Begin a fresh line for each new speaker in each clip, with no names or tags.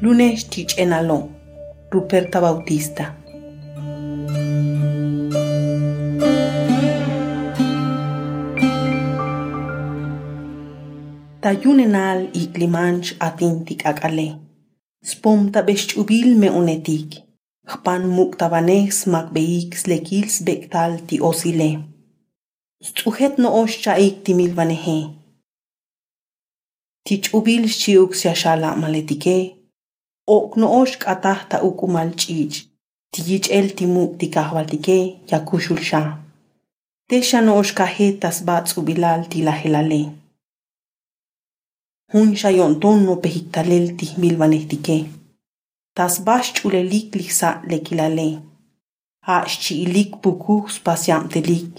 Lunes enalón. Ruperta Bautista. Tayunenal y climanch atintik akale. Spomta bestchubil me unetik. Xpan muktabanes makbeix lekils bektal ti osile. Stuhet no oschaik timilvanehe. Tichubil shiuk siashala maletike. Okno'oxka tahta ukumalch'ich tiyich'el timuktikajualtikej yakuxul xa. Texan oxkajetas ba'tz'uvilal tilajelalej. Jun xayonton nopejiktalel tijmilvanejtikej. Tasbaj xch'ulelik liksa'tlekilalej. A'xchi'ilik pukuj spasia'mtelik.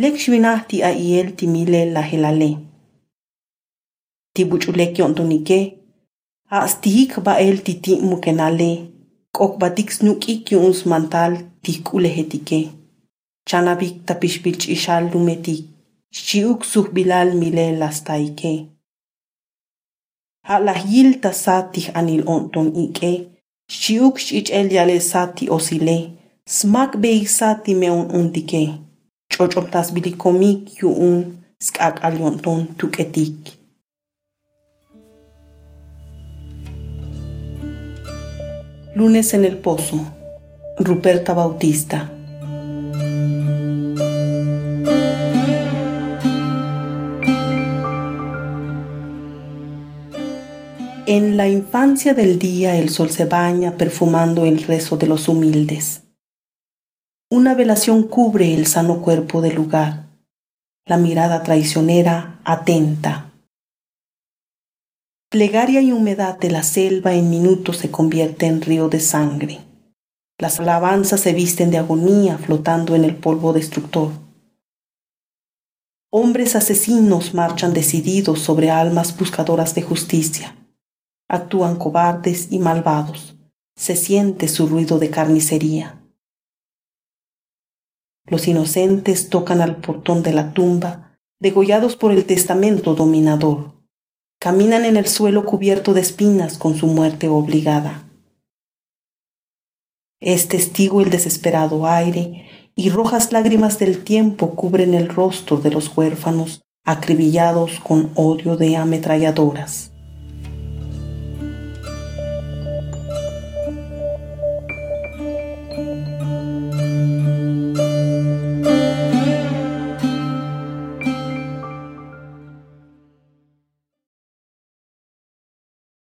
Lek xwinaj ti'ayel timilej lajelalej. Tibuch'ulek yontonikej Haastihik ba'el titi' mukenale, k'okbatik snuki ki'unsmantal tik'ulejetike. Chanabik tapixpilch'ixal lumetik, mile lastaike ala Ha'lahyil tasatih anil onton ike, xchi'uk xch'ich'el yalesati osile, smak beiksati meon undike. Ch'och'ontas bilikomik yu'un sk'ak'al yonton tuk'etik. Lunes en el Pozo, Ruperta Bautista. En la infancia del día el sol se baña perfumando el rezo de los humildes. Una velación cubre el sano cuerpo del lugar, la mirada traicionera atenta. Plegaria y humedad de la selva en minutos se convierte en río de sangre. Las alabanzas se visten de agonía flotando en el polvo destructor. Hombres asesinos marchan decididos sobre almas buscadoras de justicia. Actúan cobardes y malvados. Se siente su ruido de carnicería. Los inocentes tocan al portón de la tumba, degollados por el testamento dominador. Caminan en el suelo cubierto de espinas con su muerte obligada. Es testigo el desesperado aire y rojas lágrimas del tiempo cubren el rostro de los huérfanos acribillados con odio de ametralladoras.